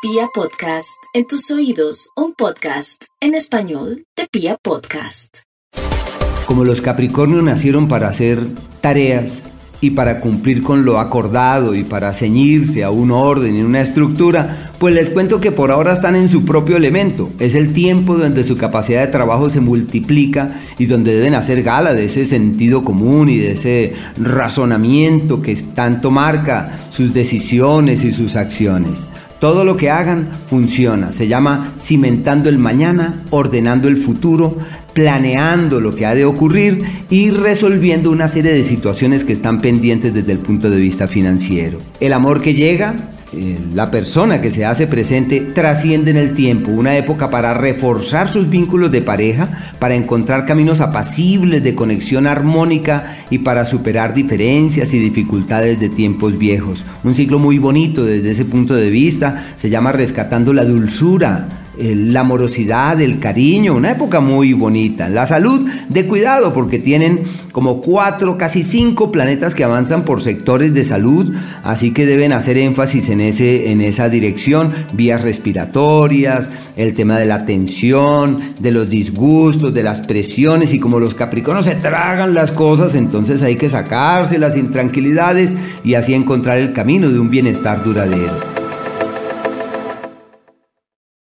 Pia Podcast, en tus oídos, un podcast en español de Pia Podcast. Como los Capricornios nacieron para hacer tareas y para cumplir con lo acordado y para ceñirse a un orden y una estructura, pues les cuento que por ahora están en su propio elemento. Es el tiempo donde su capacidad de trabajo se multiplica y donde deben hacer gala de ese sentido común y de ese razonamiento que tanto marca sus decisiones y sus acciones. Todo lo que hagan funciona. Se llama cimentando el mañana, ordenando el futuro, planeando lo que ha de ocurrir y resolviendo una serie de situaciones que están pendientes desde el punto de vista financiero. El amor que llega eh, la persona que se hace presente trasciende en el tiempo, una época para reforzar sus vínculos de pareja, para encontrar caminos apacibles de conexión armónica y para superar diferencias y dificultades de tiempos viejos. Un ciclo muy bonito desde ese punto de vista, se llama Rescatando la Dulzura la amorosidad, el cariño, una época muy bonita. La salud, de cuidado, porque tienen como cuatro, casi cinco planetas que avanzan por sectores de salud, así que deben hacer énfasis en, ese, en esa dirección, vías respiratorias, el tema de la tensión, de los disgustos, de las presiones, y como los capricornios se tragan las cosas, entonces hay que sacarse las intranquilidades y así encontrar el camino de un bienestar duradero.